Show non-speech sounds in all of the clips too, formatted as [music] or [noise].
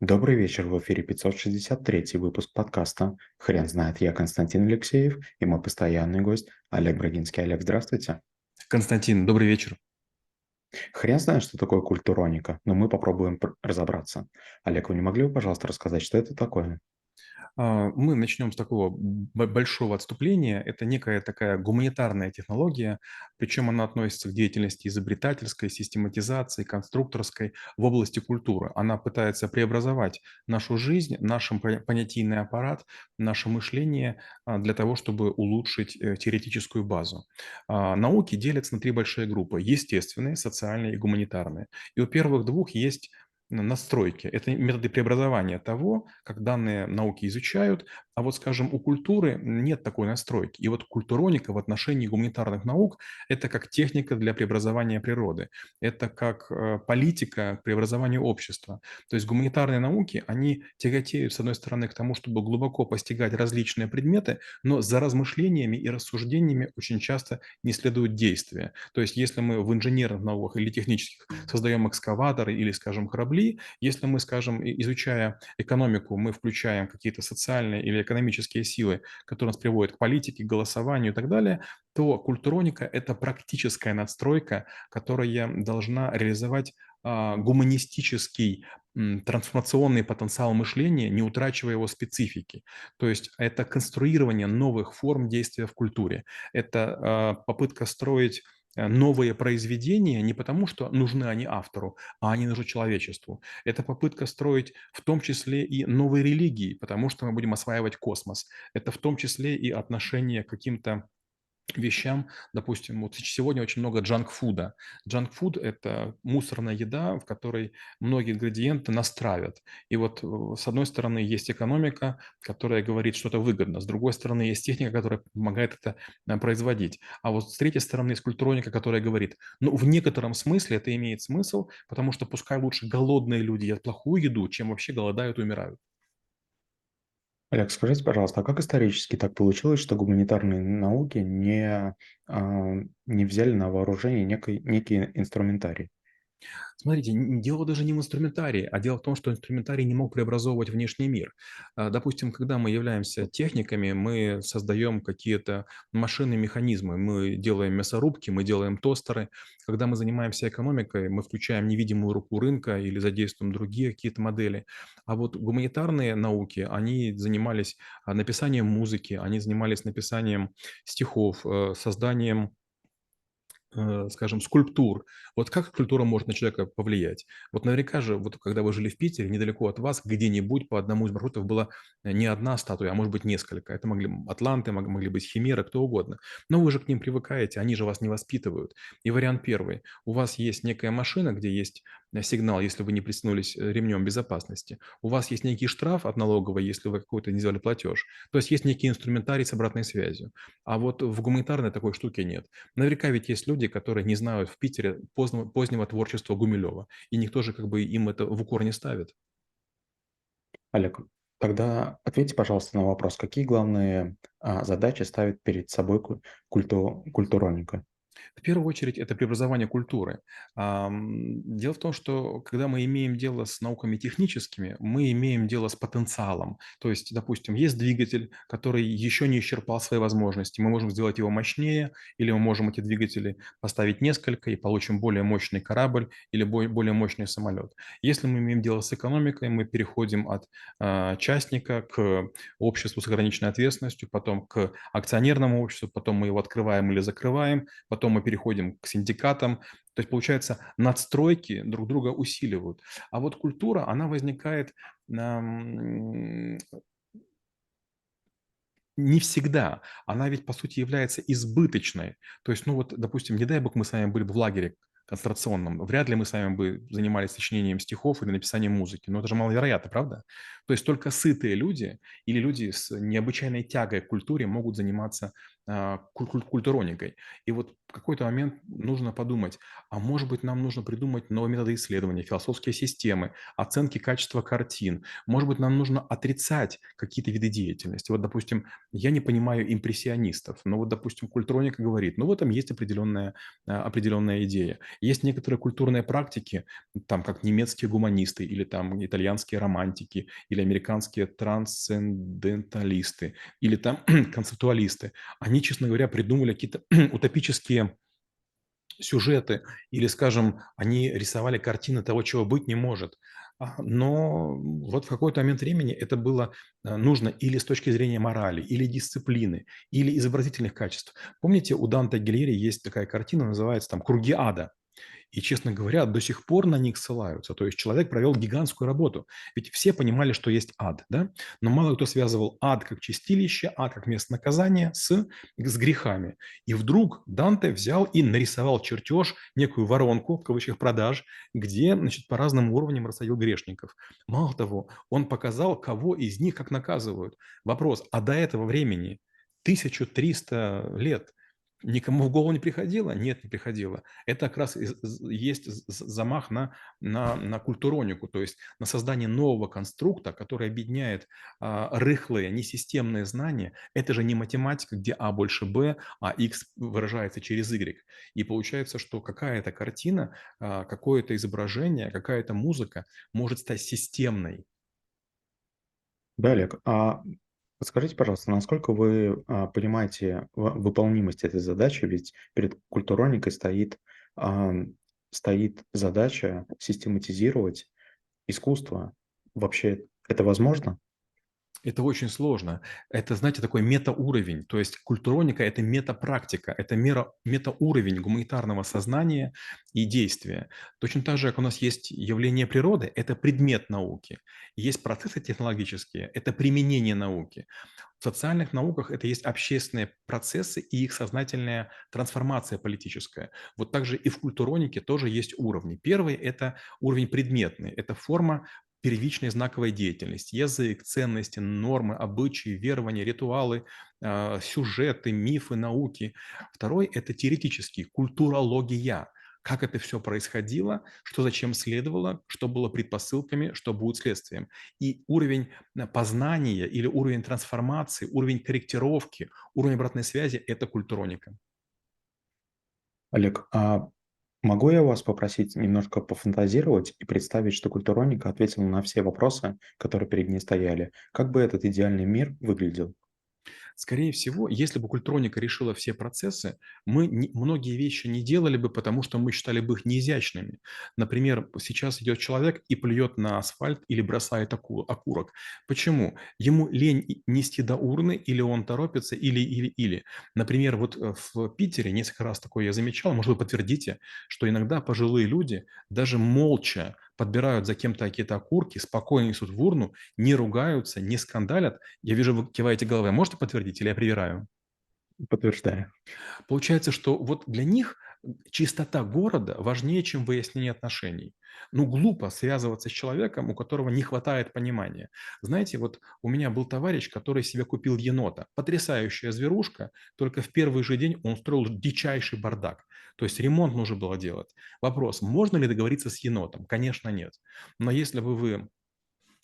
Добрый вечер, в эфире 563 выпуск подкаста «Хрен знает». Я Константин Алексеев и мой постоянный гость Олег Брагинский. Олег, здравствуйте. Константин, добрый вечер. Хрен знает, что такое культуроника, но мы попробуем разобраться. Олег, вы не могли бы, пожалуйста, рассказать, что это такое? А, мы начнем с такого большого отступления. Это некая такая гуманитарная технология, причем она относится к деятельности изобретательской, систематизации, конструкторской в области культуры. Она пытается преобразовать нашу жизнь, наш понятийный аппарат, наше мышление а, для того, чтобы улучшить э, теоретическую базу. А, науки делятся на три большие группы – естественные, социальные и гуманитарные. И у первых двух есть настройки. Это методы преобразования того, как данные науки изучают, а вот, скажем, у культуры нет такой настройки. И вот культуроника в отношении гуманитарных наук – это как техника для преобразования природы, это как э, политика к преобразованию общества. То есть гуманитарные науки, они тяготеют, с одной стороны, к тому, чтобы глубоко постигать различные предметы, но за размышлениями и рассуждениями очень часто не следуют действия. То есть если мы в инженерных науках или технических создаем экскаваторы или, скажем, корабли, Земли. Если мы, скажем, изучая экономику, мы включаем какие-то социальные или экономические силы, которые нас приводят к политике, к голосованию и так далее, то культуроника – это практическая надстройка, которая должна реализовать а, гуманистический трансформационный потенциал мышления, не утрачивая его специфики. То есть это конструирование новых форм действия в культуре. Это а, попытка строить новые произведения не потому, что нужны они автору, а они нужны человечеству. Это попытка строить в том числе и новые религии, потому что мы будем осваивать космос. Это в том числе и отношение к каким-то вещам. Допустим, вот сегодня очень много джанк-фуда. Джанк-фуд– это мусорная еда, в которой многие ингредиенты настраивают. И вот э, с одной стороны есть экономика, которая говорит, что это выгодно. С другой стороны есть техника, которая помогает это э, производить. А вот с третьей стороны есть культуроника, которая говорит, ну, в некотором смысле это имеет смысл, потому что пускай лучше голодные люди едят плохую еду, чем вообще голодают и умирают. Олег, скажите, пожалуйста, а как исторически так получилось, что гуманитарные науки не, а, не взяли на вооружение некий, некий инструментарий? Смотрите, дело даже не в инструментарии, а дело в том, что инструментарий не мог преобразовывать внешний мир. А, допустим, когда мы являемся техниками, мы создаем какие-то машины, механизмы, мы делаем мясорубки, мы делаем тостеры. Когда мы занимаемся экономикой, мы включаем невидимую руку рынка или задействуем другие какие-то модели. А вот гуманитарные науки, они занимались а, написанием музыки, они занимались написанием стихов, э, созданием скажем, скульптур. Вот как культура может на человека повлиять? Вот наверняка же, вот когда вы жили в Питере, недалеко от вас, где-нибудь по одному из маршрутов была э, не одна статуя, а может быть несколько. Это могли атланты, могли быть химеры, кто угодно. Но вы же к ним привыкаете, они же вас не воспитывают. И вариант первый. У вас есть некая машина, где есть э, сигнал, если вы не пристегнулись ремнем безопасности. У вас есть некий штраф от налоговой, если вы какой-то не сделали платеж. То есть есть некий инструментарий с обратной связью. А вот в гуманитарной такой штуки нет. Наверняка ведь есть люди, которые не знают в Питере позднего, позднего творчества Гумилева. И никто же как бы им это в укор не ставит. Олег, тогда ответьте, пожалуйста, на вопрос. Какие главные а, задачи ставит перед собой культу, культуроника? В первую очередь это преобразование культуры. Дело в том, что когда мы имеем дело с науками техническими, мы имеем дело с потенциалом. То есть, допустим, есть двигатель, который еще не исчерпал свои возможности. Мы можем сделать его мощнее, или мы можем эти двигатели поставить несколько и получим более мощный корабль или более мощный самолет. Если мы имеем дело с экономикой, мы переходим от а, частника к обществу с ограниченной ответственностью, потом к акционерному обществу, потом мы его открываем или закрываем, потом потом мы переходим к синдикатам. То есть, получается, надстройки друг друга усиливают. А вот культура, она возникает не всегда. Она ведь, по сути, является избыточной. То есть, ну вот, допустим, не дай бог мы с вами были бы в лагере концентрационном, вряд ли мы с вами бы занимались сочинением стихов или написанием музыки. Но это же маловероятно, правда? То есть только сытые люди или люди с необычайной тягой к культуре могут заниматься а, культуроникой. И вот в какой-то момент нужно подумать, а может быть, нам нужно придумать новые методы исследования, философские системы, оценки качества картин. Может быть, нам нужно отрицать какие-то виды деятельности. Вот, допустим, я не понимаю импрессионистов, но вот, допустим, культуроника говорит, ну, в этом есть определенная, а, определенная идея. Есть некоторые культурные практики, там, как немецкие гуманисты или там итальянские романтики или американские трансценденталисты или там [clears throat] концептуалисты. Они, честно говоря, придумали какие-то [clears throat] утопические сюжеты или, скажем, они рисовали картины того, чего быть не может. А, но вот в какой-то момент времени это было э, нужно или с точки зрения морали, или дисциплины, или изобразительных качеств. Помните, у Данте Гильери есть такая картина, называется там «Круги ада». И, честно говоря, до сих пор на них ссылаются. То есть человек провел гигантскую работу. Ведь все понимали, что есть ад, да? Но мало кто связывал ад как чистилище, ад как место наказания с, с грехами. И вдруг Данте взял и нарисовал чертеж, некую воронку, в кавычках, продаж, где, значит, по разным уровням рассадил грешников. Мало того, он показал, кого из них как наказывают. Вопрос, а до этого времени 1300 лет Никому в голову не приходило? Нет, не приходило. Это как раз есть замах на, на, на культуронику, то есть на создание нового конструкта, который объединяет а, рыхлые, несистемные знания. Это же не математика, где А больше Б, а X выражается через Y. И получается, что какая-то картина, а, какое-то изображение, какая-то музыка может стать системной. Да, а Подскажите, пожалуйста, насколько вы а, понимаете выполнимость этой задачи? Ведь перед культуроникой стоит, а, стоит задача систематизировать искусство. Вообще это возможно? Это очень сложно. Это, знаете, такой метауровень. То есть культуроника– это метапрактика, это мера, метауровень гуманитарного сознания и действия. Точно так же, как у нас есть явление природы, это предмет науки. Есть процессы технологические, это применение науки. В социальных науках это есть общественные процессы и их сознательная трансформация политическая. Вот также и в культуронике тоже есть уровни. Первый – это уровень предметный, это форма первичной знаковой деятельности, язык, ценности, нормы, обычаи, верования, ритуалы, а, сюжеты, мифы, науки. Второй – это теоретический, культурология, как это все происходило, что зачем следовало, что было предпосылками, что будет следствием. И уровень а, познания или уровень трансформации, уровень корректировки, уровень обратной связи – это культуроника. Олег, а Могу я вас попросить немножко пофантазировать и представить, что культуроника ответила на все вопросы, которые перед ней стояли? Как бы этот идеальный мир выглядел? Скорее всего, если бы культроника решила все процессы, мы не, многие вещи не делали бы, потому что мы считали бы их неизящными. Например, сейчас идет человек и плюет на асфальт или бросает оку, окурок. Почему? Ему лень нести до урны, или он торопится, или, или, или. Например, вот э, в Питере несколько раз такое я замечал, может, вы подтвердите, что иногда пожилые люди даже молча подбирают за кем-то какие-то окурки, спокойно несут в урну, не ругаются, не скандалят. Я вижу, вы киваете головой. Можете подтвердить или я привираю? Подтверждаю. Получается, что вот для них чистота города важнее, чем выяснение отношений. Ну, глупо связываться с человеком, у которого не хватает понимания. Знаете, вот у меня был товарищ, который себе купил енота. Потрясающая зверушка, только в первый же день он строил дичайший бардак. То есть ремонт нужно было делать. Вопрос, можно ли договориться с енотом? Конечно, нет. Но если бы вы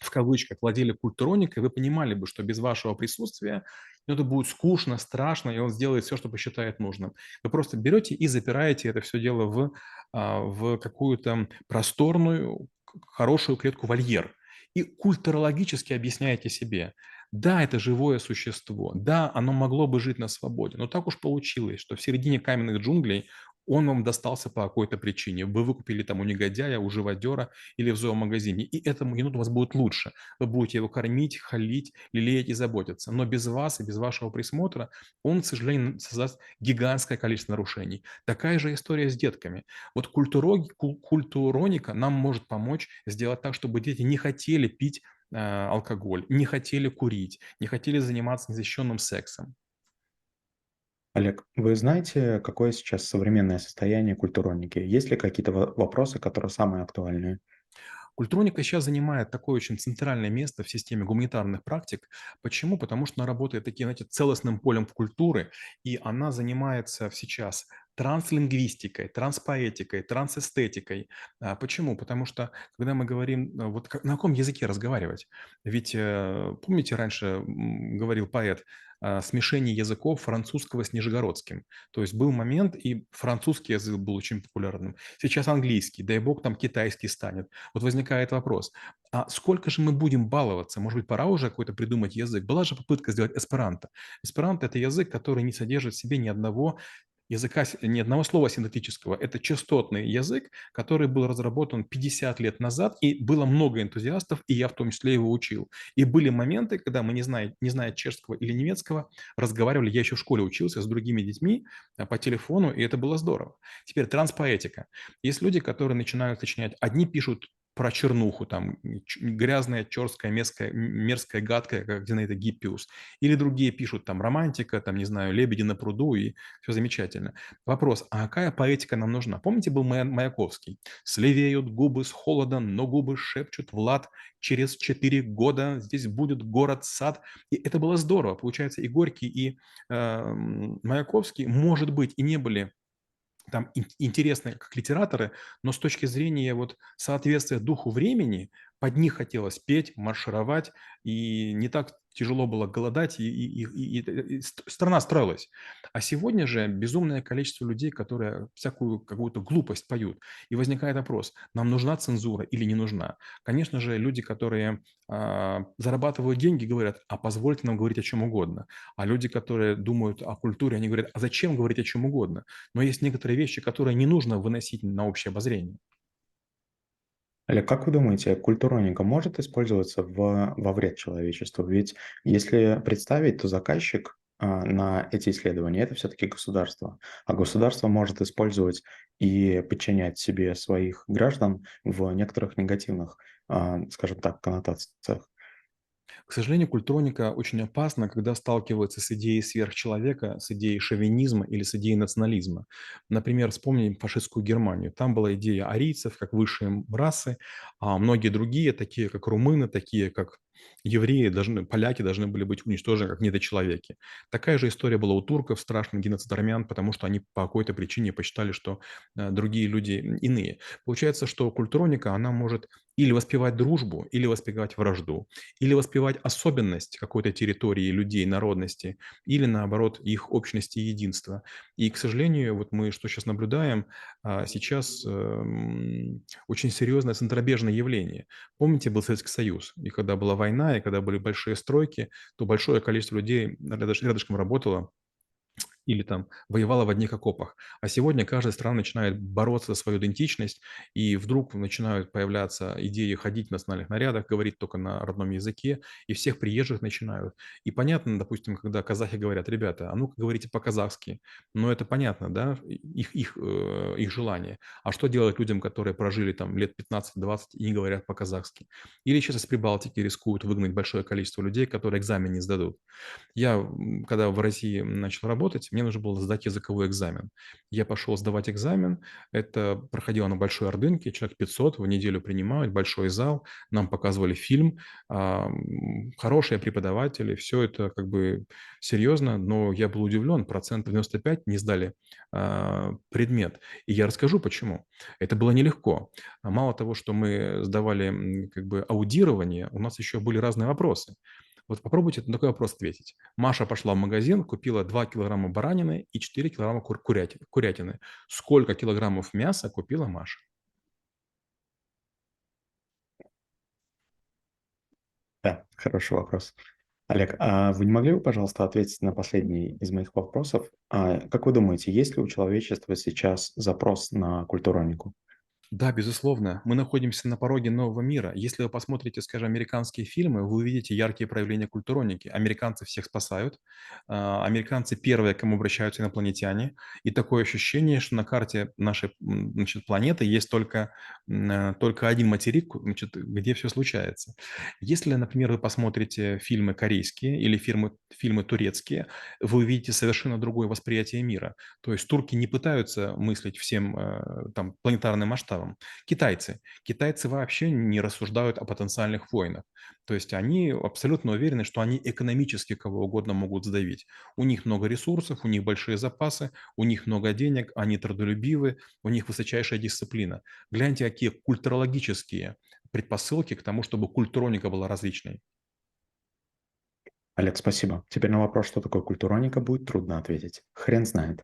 в кавычках владели культуроникой, вы понимали бы, что без вашего присутствия ну, это будет скучно, страшно, и он сделает все, что посчитает нужным. Вы просто берете и запираете это все дело в, а, в какую-то просторную, хорошую клетку вольер и культурологически объясняете себе, да, это живое существо, да, оно могло бы жить на свободе, но так уж получилось, что в середине каменных джунглей он вам достался по какой-то причине. Вы выкупили там у негодяя, у живодера или в зоомагазине, и этому еноту у вас будет лучше. Вы будете его кормить, халить, лелеять и заботиться. Но без вас и без вашего присмотра он, к сожалению, создаст гигантское количество нарушений. Такая же история с детками. Вот культуроги, культуроника нам может помочь сделать так, чтобы дети не хотели пить э, алкоголь, не хотели курить, не хотели заниматься незащищенным сексом. Олег, вы знаете, какое сейчас современное состояние культуроники? Есть ли какие-то вопросы, которые самые актуальные? Культроника сейчас занимает такое очень центральное место в системе гуманитарных практик. Почему? Потому что она работает таким, знаете, целостным полем культуры, и она занимается сейчас транслингвистикой, транспоэтикой, трансэстетикой. А, почему? Потому что, когда мы говорим, э, вот на каком языке разговаривать? Ведь э, помните, раньше говорил поэт, смешение языков французского с нижегородским. То есть был момент, и французский язык был очень популярным. Сейчас английский, дай бог там китайский станет. Вот возникает вопрос, а сколько же мы будем баловаться? Может быть, пора уже какой-то придумать язык? Была же попытка сделать эсперанто. Эсперанто – это язык, который не содержит в себе ни одного языка, ни одного слова синтетического. Это частотный язык, который был разработан 50 лет назад, и было много энтузиастов, и я в том числе его учил. И были моменты, когда мы, не зная, не зная чешского или немецкого, разговаривали, я еще в школе учился с другими детьми а, по телефону, и это было здорово. Теперь транспоэтика. Есть люди, которые начинают сочинять, одни пишут про чернуху, там, грязная, черская, мерзкая, мерзкая, гадкая, как Зинаида Гиппиус. Или другие пишут там романтика, там, не знаю, лебеди на пруду, и все замечательно. Вопрос, а какая поэтика нам нужна? Помните, был Маяковский? «Слевеют губы с холодом, но губы шепчут Влад, через четыре года здесь будет город-сад». И это было здорово. Получается, и Горький, и э, Маяковский, может быть, и не были там интересны как литераторы, но с точки зрения вот соответствия духу времени, под них хотелось петь, маршировать, и не так тяжело было голодать, и, и, и, и, и страна строилась. А сегодня же безумное количество людей, которые всякую какую-то глупость поют. И возникает вопрос, нам нужна цензура или не нужна? Конечно же, люди, которые э, зарабатывают деньги, говорят, а позвольте нам говорить о чем угодно. А люди, которые думают о культуре, они говорят, а зачем говорить о чем угодно? Но есть некоторые вещи, которые не нужно выносить на общее обозрение. Олег, как вы думаете, культуроника может использоваться в, во вред человечеству? Ведь если представить, то заказчик а, на эти исследования это все-таки государство. А государство может использовать и подчинять себе своих граждан в некоторых негативных, а, скажем так, коннотациях. К сожалению, культроника очень опасна, когда сталкивается с идеей сверхчеловека, с идеей шовинизма или с идеей национализма. Например, вспомним фашистскую Германию. Там была идея арийцев как высшей расы, а многие другие, такие как румыны, такие как евреи, должны, поляки должны были быть уничтожены как недочеловеки. Такая же история была у турков, страшный геноцид армян, потому что они по какой-то причине посчитали, что э, другие люди иные. Получается, что культуроника, она может или воспевать дружбу, или воспевать вражду, или воспевать особенность какой-то территории, людей, народности, или наоборот их общности и единства. И, к сожалению, вот мы что сейчас наблюдаем, а, сейчас эм, очень серьезное центробежное явление. Помните, был Советский Союз, и когда была война, и когда были большие стройки, то большое количество людей рядышком работало, или там воевала в одних окопах. А сегодня каждая страна начинает бороться за свою идентичность, и вдруг начинают появляться идеи ходить в национальных нарядах, говорить только на родном языке, и всех приезжих начинают. И понятно, допустим, когда казахи говорят, ребята, а ну-ка говорите по-казахски, но это понятно, да, их, их, э, их желание. А что делать людям, которые прожили там лет 15-20 и не говорят по-казахски? Или сейчас из Прибалтики рискуют выгнать большое количество людей, которые экзамен не сдадут. Я, когда в России начал работать, мне нужно было сдать языковой экзамен. Я пошел сдавать экзамен, это проходило на Большой Ордынке, человек 500 в неделю принимают, большой зал, нам показывали фильм, хорошие преподаватели, все это как бы серьезно, но я был удивлен, процент 95 не сдали а, предмет. И я расскажу, почему. Это было нелегко. Мало того, что мы сдавали как бы аудирование, у нас еще были разные вопросы. Вот попробуйте на такой вопрос ответить. Маша пошла в магазин, купила 2 килограмма баранины и 4 килограмма кур- курятины. курятины. Сколько килограммов мяса купила Маша? Да, хороший вопрос. Олег, а вы не могли бы, пожалуйста, ответить на последний из моих вопросов? А, как вы думаете, есть ли у человечества сейчас запрос на культуронику? Да, безусловно. Мы находимся на пороге нового мира. Если вы посмотрите, скажем, американские фильмы, вы увидите яркие проявления культуроники. Американцы всех спасают. А, американцы первые, кому обращаются инопланетяне. И такое ощущение, что на карте нашей значит, планеты есть только, э, только один материк, значит, где все случается. Если, например, вы посмотрите фильмы корейские или фильмы, фильмы турецкие, вы увидите совершенно другое восприятие мира. То есть турки не пытаются мыслить всем э, там, планетарным масштабом, целом. Китайцы. Китайцы вообще не рассуждают о потенциальных войнах. То есть они абсолютно уверены, что они экономически кого угодно могут сдавить. У них много ресурсов, у них большие запасы, у них много денег, они трудолюбивы, у них высочайшая дисциплина. Гляньте, какие культурологические предпосылки к тому, чтобы культуроника была различной. Олег, спасибо. Теперь на вопрос, что такое культуроника, будет трудно ответить. Хрен знает.